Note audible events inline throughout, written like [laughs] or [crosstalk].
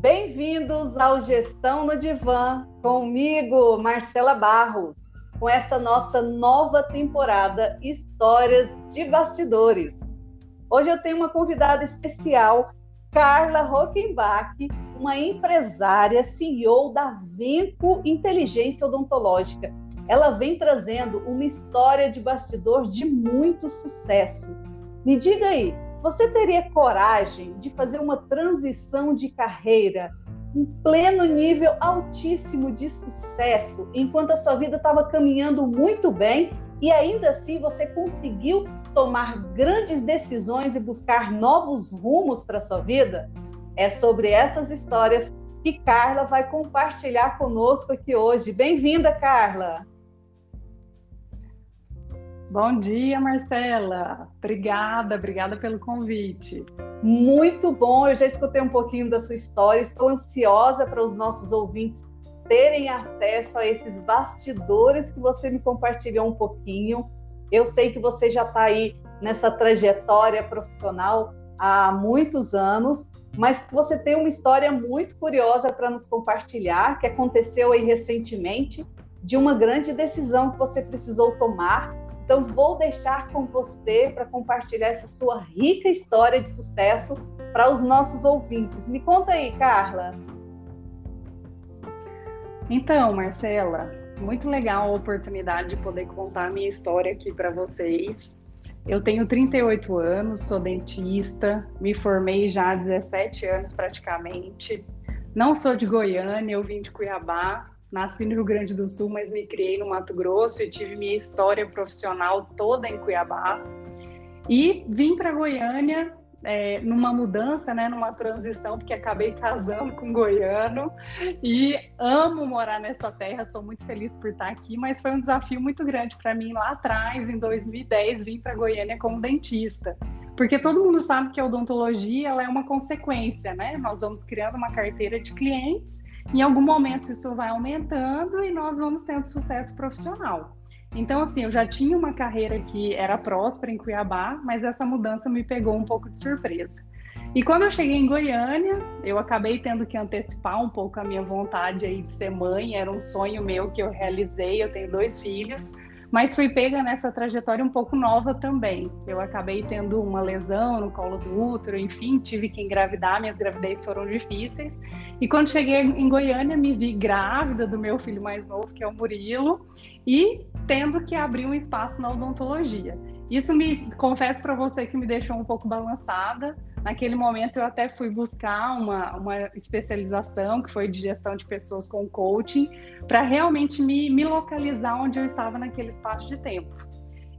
Bem-vindos ao Gestão no Divã, comigo, Marcela Barros, com essa nossa nova temporada Histórias de Bastidores. Hoje eu tenho uma convidada especial, Carla Rockenbach, uma empresária, CEO da Venco Inteligência Odontológica. Ela vem trazendo uma história de bastidor de muito sucesso. Me diga aí, você teria coragem de fazer uma transição de carreira em pleno nível altíssimo de sucesso, enquanto a sua vida estava caminhando muito bem e ainda assim você conseguiu tomar grandes decisões e buscar novos rumos para a sua vida? É sobre essas histórias que Carla vai compartilhar conosco aqui hoje. Bem-vinda, Carla! Bom dia, Marcela. Obrigada, obrigada pelo convite. Muito bom, eu já escutei um pouquinho da sua história, estou ansiosa para os nossos ouvintes terem acesso a esses bastidores que você me compartilhou um pouquinho. Eu sei que você já está aí nessa trajetória profissional há muitos anos, mas você tem uma história muito curiosa para nos compartilhar, que aconteceu aí recentemente, de uma grande decisão que você precisou tomar então, vou deixar com você para compartilhar essa sua rica história de sucesso para os nossos ouvintes. Me conta aí, Carla. Então, Marcela, muito legal a oportunidade de poder contar a minha história aqui para vocês. Eu tenho 38 anos, sou dentista, me formei já há 17 anos praticamente. Não sou de Goiânia, eu vim de Cuiabá, Nasci no Rio Grande do Sul, mas me criei no Mato Grosso e tive minha história profissional toda em Cuiabá. E vim para Goiânia é, numa mudança, né, numa transição, porque acabei casando com um goiano e amo morar nessa terra, sou muito feliz por estar aqui, mas foi um desafio muito grande para mim lá atrás, em 2010, vim para Goiânia como dentista. Porque todo mundo sabe que a odontologia ela é uma consequência, né? Nós vamos criando uma carteira de clientes em algum momento isso vai aumentando e nós vamos tendo sucesso profissional. Então, assim, eu já tinha uma carreira que era próspera em Cuiabá, mas essa mudança me pegou um pouco de surpresa. E quando eu cheguei em Goiânia, eu acabei tendo que antecipar um pouco a minha vontade aí de ser mãe, era um sonho meu que eu realizei, eu tenho dois filhos, mas fui pega nessa trajetória um pouco nova também. Eu acabei tendo uma lesão no colo do útero, enfim, tive que engravidar, minhas gravidez foram difíceis. E quando cheguei em Goiânia, me vi grávida do meu filho mais novo, que é o Murilo, e tendo que abrir um espaço na odontologia. Isso me confesso para você que me deixou um pouco balançada, Naquele momento, eu até fui buscar uma, uma especialização, que foi de gestão de pessoas com coaching, para realmente me, me localizar onde eu estava naquele espaço de tempo.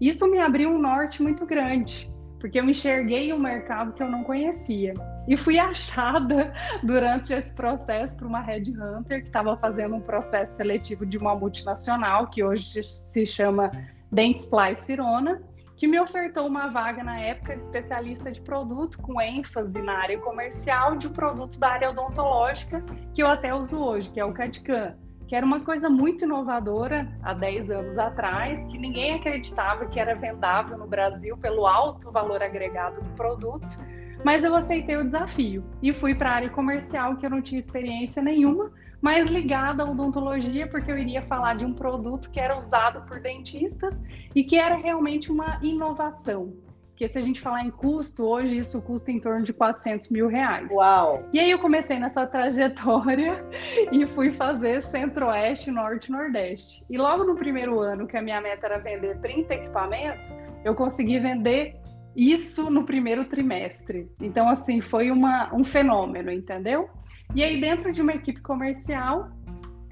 Isso me abriu um norte muito grande, porque eu enxerguei um mercado que eu não conhecia. E fui [laughs] achada durante esse processo por uma headhunter que estava fazendo um processo seletivo de uma multinacional, que hoje se chama Dentsply Cirona, que me ofertou uma vaga na época de especialista de produto, com ênfase na área comercial de produto da área odontológica, que eu até uso hoje, que é o CADCAM, que era uma coisa muito inovadora há 10 anos atrás, que ninguém acreditava que era vendável no Brasil pelo alto valor agregado do produto, mas eu aceitei o desafio e fui para a área comercial, que eu não tinha experiência nenhuma, mas ligada à odontologia, porque eu iria falar de um produto que era usado por dentistas e que era realmente uma inovação. Porque se a gente falar em custo, hoje isso custa em torno de 400 mil reais. Uau! E aí eu comecei nessa trajetória [laughs] e fui fazer Centro-Oeste, Norte Nordeste. E logo no primeiro ano, que a minha meta era vender 30 equipamentos, eu consegui vender isso no primeiro trimestre. Então, assim, foi uma, um fenômeno, entendeu? E aí, dentro de uma equipe comercial,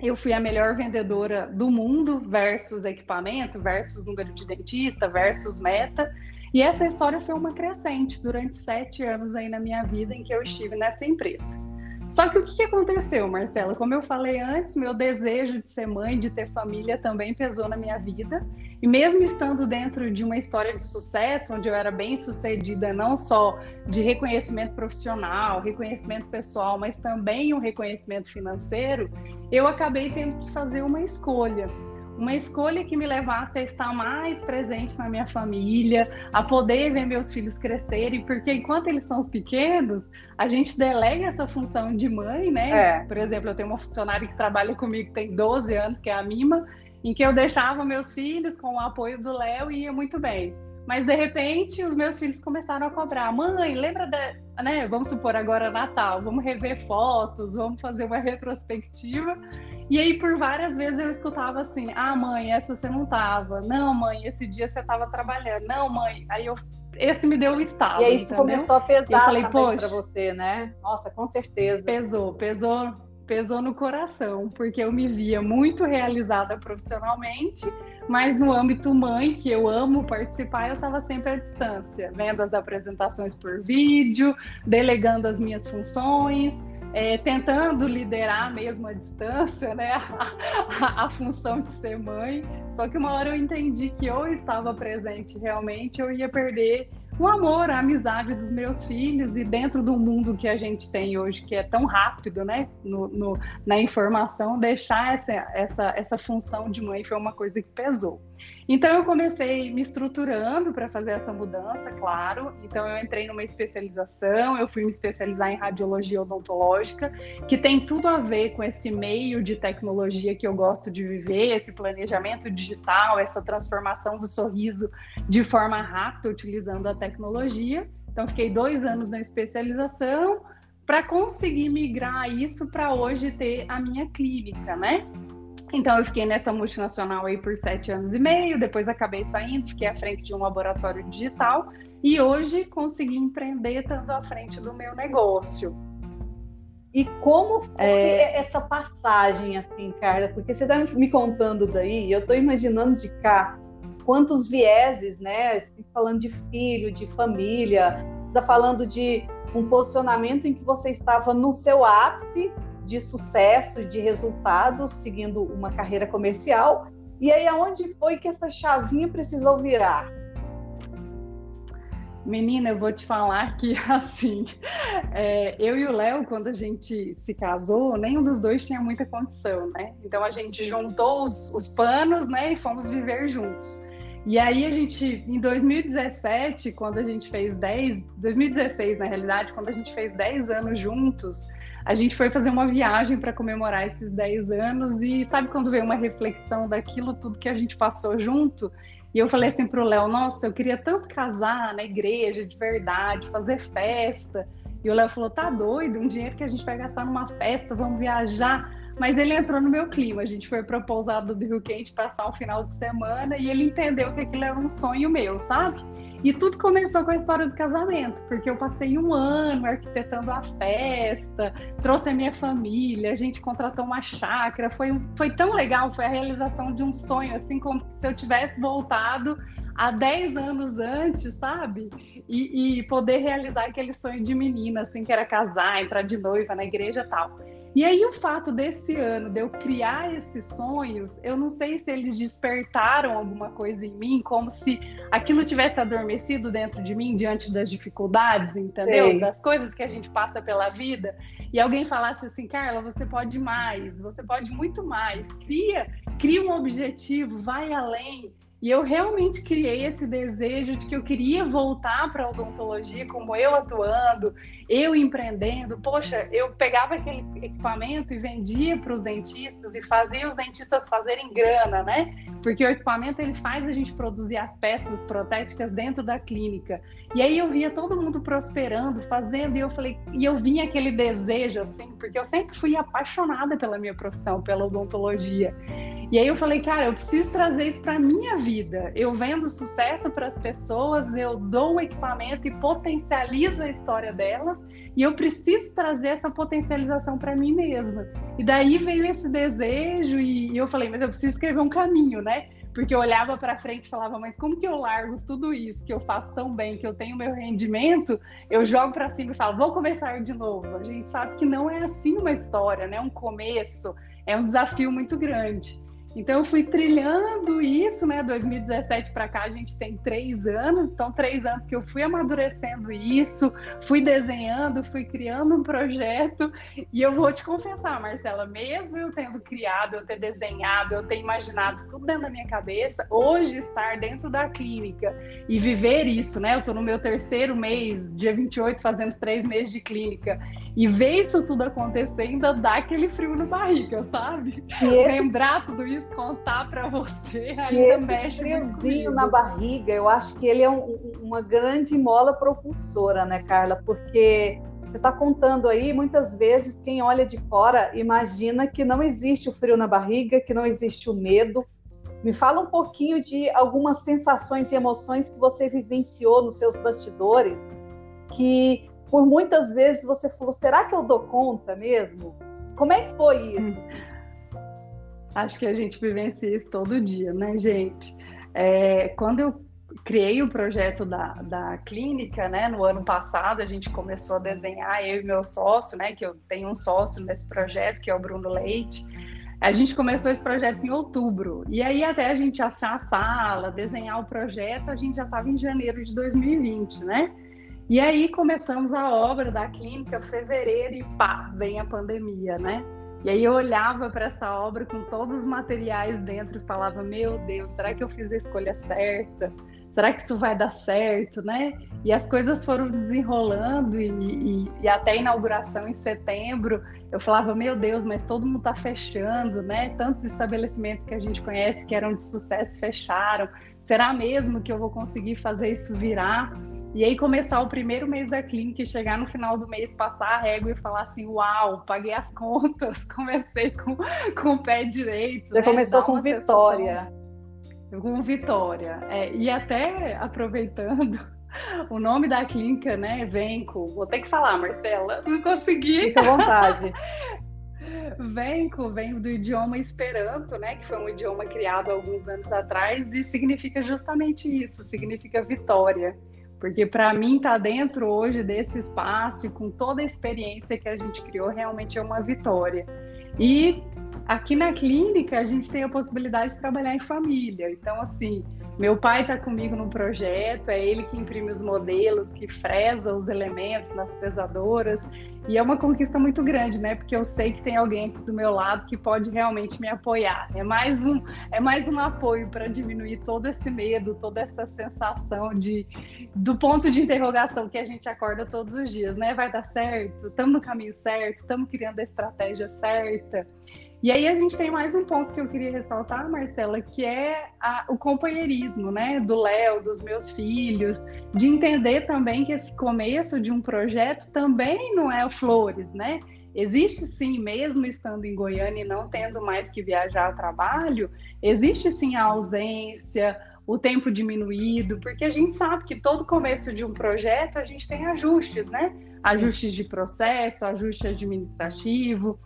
eu fui a melhor vendedora do mundo versus equipamento, versus número de dentista, versus meta. E essa história foi uma crescente durante sete anos aí na minha vida em que eu estive nessa empresa. Só que o que aconteceu, Marcela? Como eu falei antes, meu desejo de ser mãe, de ter família também pesou na minha vida. E mesmo estando dentro de uma história de sucesso, onde eu era bem sucedida, não só de reconhecimento profissional, reconhecimento pessoal, mas também um reconhecimento financeiro, eu acabei tendo que fazer uma escolha. uma escolha que me levasse a estar mais presente na minha família, a poder ver meus filhos crescerem, porque enquanto eles são pequenos, a gente delega essa função de mãe, né? É. Por exemplo, eu tenho uma funcionária que trabalha comigo, tem 12 anos, que é a Mima, em que eu deixava meus filhos com o apoio do Léo e ia muito bem. Mas de repente os meus filhos começaram a cobrar: mãe, lembra da. Né, vamos supor agora Natal, vamos rever fotos, vamos fazer uma retrospectiva. E aí, por várias vezes, eu escutava assim: ah, mãe, essa você não tava. Não, mãe, esse dia você tava trabalhando. Não, mãe. Aí eu. Esse me deu um estalo. E aí isso entendeu? começou a pesar eu falei, para você, né? Nossa, com certeza. Pesou, pesou pesou no coração, porque eu me via muito realizada profissionalmente, mas no âmbito mãe, que eu amo participar, eu estava sempre à distância, vendo as apresentações por vídeo, delegando as minhas funções. É, tentando liderar mesmo à distância, né, a, [laughs] a, a, função de ser mãe. Só que uma hora eu entendi que ou eu estava presente realmente, eu ia perder o amor, a amizade dos meus filhos e dentro do mundo que a gente tem hoje, que é tão rápido, né, no, no, na informação, deixar essa, essa, essa função de mãe foi uma coisa que pesou. Então eu comecei me estruturando para fazer essa mudança, claro. Então eu entrei numa especialização, eu fui me especializar em radiologia odontológica, que tem tudo a ver com esse meio de tecnologia que eu gosto de viver, esse planejamento digital, essa transformação do sorriso de forma rápida utilizando a tecnologia. Então fiquei dois anos na especialização para conseguir migrar isso para hoje ter a minha clínica, né? Então eu fiquei nessa multinacional aí por sete anos e meio, depois acabei saindo, fiquei à frente de um laboratório digital e hoje consegui empreender estando à frente do meu negócio. E como foi é... essa passagem, assim, Carla? Porque você está me contando daí, eu estou imaginando de cá quantos vieses, né? Você tá falando de filho, de família, você está falando de um posicionamento em que você estava no seu ápice de sucesso, de resultados, seguindo uma carreira comercial. E aí, aonde foi que essa chavinha precisou virar? Menina, eu vou te falar que, [laughs] assim, é, eu e o Léo, quando a gente se casou, nenhum dos dois tinha muita condição, né? Então a gente juntou os, os panos, né, e fomos viver juntos. E aí a gente, em 2017, quando a gente fez 10, 2016 na realidade, quando a gente fez 10 anos juntos, a gente foi fazer uma viagem para comemorar esses 10 anos e sabe quando veio uma reflexão daquilo tudo que a gente passou junto? E eu falei assim pro Léo, nossa, eu queria tanto casar na igreja de verdade, fazer festa. E o Léo falou, tá doido, um dinheiro que a gente vai gastar numa festa, vamos viajar. Mas ele entrou no meu clima. A gente foi para pousada do Rio Quente passar o final de semana e ele entendeu que aquilo era um sonho meu, sabe? E tudo começou com a história do casamento, porque eu passei um ano arquitetando a festa, trouxe a minha família, a gente contratou uma chácara, foi, foi tão legal, foi a realização de um sonho, assim como se eu tivesse voltado há 10 anos antes, sabe? E, e poder realizar aquele sonho de menina, assim, que era casar, entrar de noiva na igreja e tal. E aí o fato desse ano de eu criar esses sonhos, eu não sei se eles despertaram alguma coisa em mim, como se aquilo tivesse adormecido dentro de mim diante das dificuldades, entendeu? Sei. Das coisas que a gente passa pela vida. E alguém falasse assim, Carla, você pode mais, você pode muito mais. Cria, cria um objetivo, vai além. E eu realmente criei esse desejo de que eu queria voltar para a odontologia, como eu atuando, eu empreendendo. Poxa, eu pegava aquele equipamento e vendia para os dentistas e fazia os dentistas fazerem grana, né? Porque o equipamento ele faz a gente produzir as peças protéticas dentro da clínica. E aí eu via todo mundo prosperando, fazendo, e eu falei, e eu vinha aquele desejo assim, porque eu sempre fui apaixonada pela minha profissão, pela odontologia. E aí eu falei, cara, eu preciso trazer isso para minha vida. Eu vendo sucesso para as pessoas, eu dou o equipamento e potencializo a história delas, e eu preciso trazer essa potencialização para mim mesma. E daí veio esse desejo e eu falei, mas eu preciso escrever um caminho, né? Porque eu olhava para frente e falava, mas como que eu largo tudo isso que eu faço tão bem, que eu tenho meu rendimento, eu jogo para cima e falo, vou começar de novo. A gente sabe que não é assim uma história, né? Um começo, é um desafio muito grande. Então eu fui trilhando isso, né? 2017 para cá a gente tem três anos, então três anos que eu fui amadurecendo isso, fui desenhando, fui criando um projeto e eu vou te confessar, Marcela, mesmo eu tendo criado, eu ter desenhado, eu ter imaginado tudo dentro da minha cabeça, hoje estar dentro da clínica e viver isso, né? Eu estou no meu terceiro mês, dia 28, fazemos três meses de clínica e ver isso tudo acontecendo dá aquele frio no barriga, sabe? Esse... Lembrar tudo isso, contar para você, ainda esse mexe friozinho na barriga, eu acho que ele é um, uma grande mola propulsora, né, Carla? Porque você está contando aí, muitas vezes quem olha de fora imagina que não existe o frio na barriga, que não existe o medo. Me fala um pouquinho de algumas sensações e emoções que você vivenciou nos seus bastidores, que por muitas vezes você falou: será que eu dou conta mesmo? Como é que foi isso? [laughs] Acho que a gente vivencia isso todo dia, né, gente? É, quando eu criei o projeto da, da clínica, né, no ano passado, a gente começou a desenhar, eu e meu sócio, né, que eu tenho um sócio nesse projeto, que é o Bruno Leite. A gente começou esse projeto em outubro, e aí até a gente achar a sala, desenhar o projeto, a gente já estava em janeiro de 2020, né? E aí começamos a obra da clínica, fevereiro, e pá, vem a pandemia, né? E aí eu olhava para essa obra com todos os materiais dentro e falava: Meu Deus, será que eu fiz a escolha certa? Será que isso vai dar certo, né? E as coisas foram desenrolando e, e, e até a inauguração em setembro eu falava: Meu Deus, mas todo mundo está fechando, né? Tantos estabelecimentos que a gente conhece que eram de sucesso fecharam. Será mesmo que eu vou conseguir fazer isso virar? E aí começar o primeiro mês da clínica e chegar no final do mês, passar a régua e falar assim, uau, paguei as contas, [laughs] comecei com, com o pé direito. Você né? começou com vitória. Sensação, com vitória. É, e até aproveitando [laughs] o nome da clínica, né, Venco, vou ter que falar, Marcela, [laughs] não consegui. Fica à vontade. [laughs] Venco vem do idioma Esperanto, né, que foi um idioma criado alguns anos atrás e significa justamente isso, significa vitória. Porque para mim estar tá dentro hoje desse espaço, com toda a experiência que a gente criou, realmente é uma vitória. E aqui na clínica a gente tem a possibilidade de trabalhar em família. Então, assim, meu pai está comigo no projeto, é ele que imprime os modelos, que fresa os elementos nas pesadoras. E é uma conquista muito grande, né? Porque eu sei que tem alguém aqui do meu lado que pode realmente me apoiar. É mais um, é mais um apoio para diminuir todo esse medo, toda essa sensação de do ponto de interrogação que a gente acorda todos os dias, né? Vai dar certo? Estamos no caminho certo? Estamos criando a estratégia certa? E aí a gente tem mais um ponto que eu queria ressaltar, Marcela, que é a, o companheirismo, né, do Léo, dos meus filhos, de entender também que esse começo de um projeto também não é flores, né? Existe sim, mesmo estando em Goiânia e não tendo mais que viajar a trabalho, existe sim a ausência, o tempo diminuído, porque a gente sabe que todo começo de um projeto a gente tem ajustes, né? Ajustes de processo, ajuste administrativo,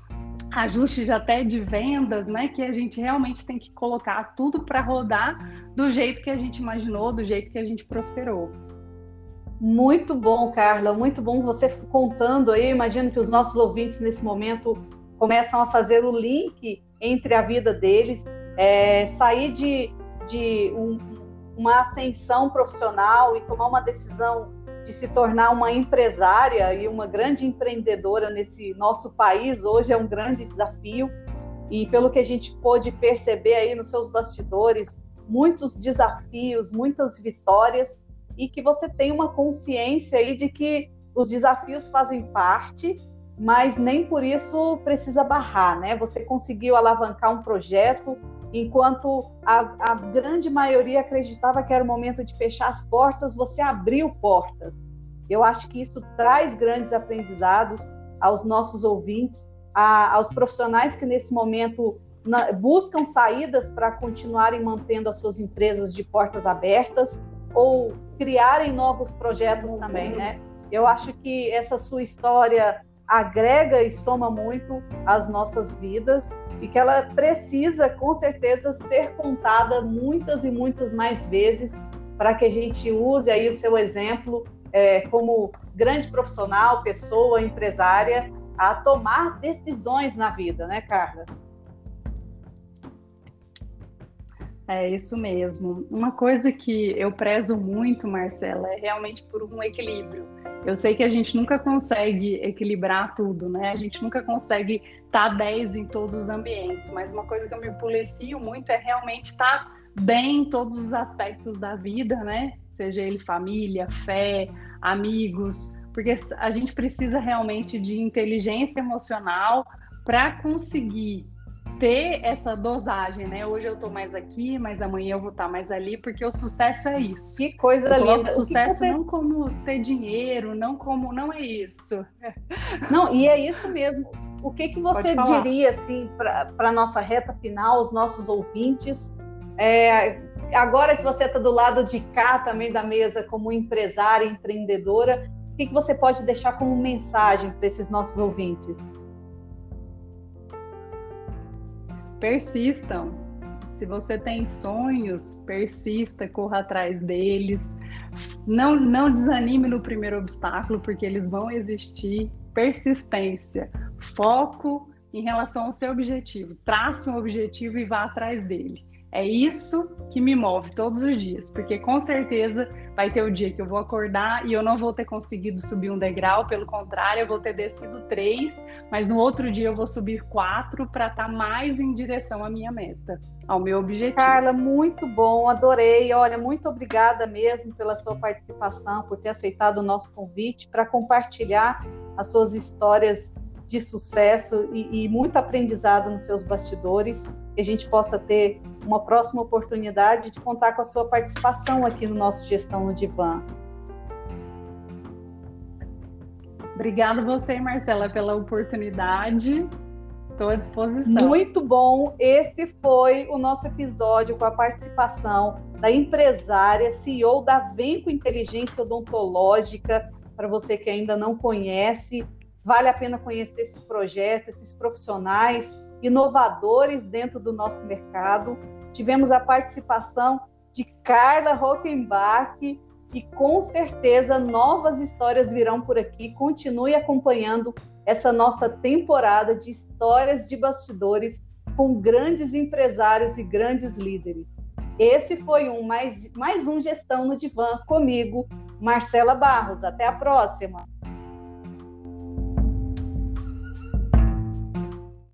ajustes até de vendas, né? Que a gente realmente tem que colocar tudo para rodar do jeito que a gente imaginou, do jeito que a gente prosperou. Muito bom, Carla, muito bom você contando aí. Eu imagino que os nossos ouvintes nesse momento começam a fazer o link entre a vida deles, é, sair de, de um, uma ascensão profissional e tomar uma decisão de se tornar uma empresária e uma grande empreendedora nesse nosso país hoje é um grande desafio. E pelo que a gente pôde perceber aí nos seus bastidores, muitos desafios, muitas vitórias e que você tem uma consciência aí de que os desafios fazem parte, mas nem por isso precisa barrar, né? Você conseguiu alavancar um projeto enquanto a, a, grande maioria acreditava que era o momento de fechar as portas, você abriu portas. Eu acho que isso traz grandes aprendizados aos nossos ouvintes, a, aos profissionais que nesse momento na, buscam saídas para continuarem mantendo as suas empresas de portas abertas ou criarem novos projetos também, né? Eu acho que essa sua história agrega e soma muito às nossas vidas e que ela precisa, com certeza, ser contada muitas e muitas mais vezes para que a gente use aí o seu exemplo é, como grande profissional, pessoa, empresária, a tomar decisões na vida, né, Carla? É isso mesmo. Uma coisa que eu prezo muito, Marcela, é realmente por um equilíbrio. Eu sei que a gente nunca consegue equilibrar tudo, né? A gente nunca consegue estar tá 10 em todos os ambientes, mas uma coisa que eu me policio muito é realmente estar tá bem em todos os aspectos da vida, né? Seja ele família, fé, amigos, porque a gente precisa realmente de inteligência emocional para conseguir ter essa dosagem, né? Hoje eu tô mais aqui, mas amanhã eu vou estar tá mais ali, porque o sucesso é isso. Que coisa eu linda. Sucesso você... não como ter dinheiro, não como não é isso. Não, e é isso mesmo. O que que você diria assim para a nossa reta final, os nossos ouvintes? É, agora que você está do lado de cá também da mesa como empresária, empreendedora, o que, que você pode deixar como mensagem para esses nossos ouvintes? Persistam. Se você tem sonhos, persista, corra atrás deles. Não, não desanime no primeiro obstáculo, porque eles vão existir. Persistência, foco em relação ao seu objetivo. Trace um objetivo e vá atrás dele. É isso que me move todos os dias, porque com certeza vai ter o dia que eu vou acordar e eu não vou ter conseguido subir um degrau, pelo contrário, eu vou ter descido três, mas no outro dia eu vou subir quatro para estar tá mais em direção à minha meta, ao meu objetivo. Carla, muito bom, adorei. Olha, muito obrigada mesmo pela sua participação, por ter aceitado o nosso convite para compartilhar as suas histórias de sucesso e, e muito aprendizado nos seus bastidores, que a gente possa ter uma próxima oportunidade de contar com a sua participação aqui no nosso Gestão no Divã. Obrigada você, Marcela, pela oportunidade. Estou à disposição. Muito bom. Esse foi o nosso episódio com a participação da empresária, CEO da Venco Inteligência Odontológica. Para você que ainda não conhece, Vale a pena conhecer esse projeto, esses profissionais inovadores dentro do nosso mercado. Tivemos a participação de Carla Rockenbach e com certeza novas histórias virão por aqui. Continue acompanhando essa nossa temporada de histórias de bastidores com grandes empresários e grandes líderes. Esse foi um mais, mais um Gestão no Divã comigo, Marcela Barros. Até a próxima!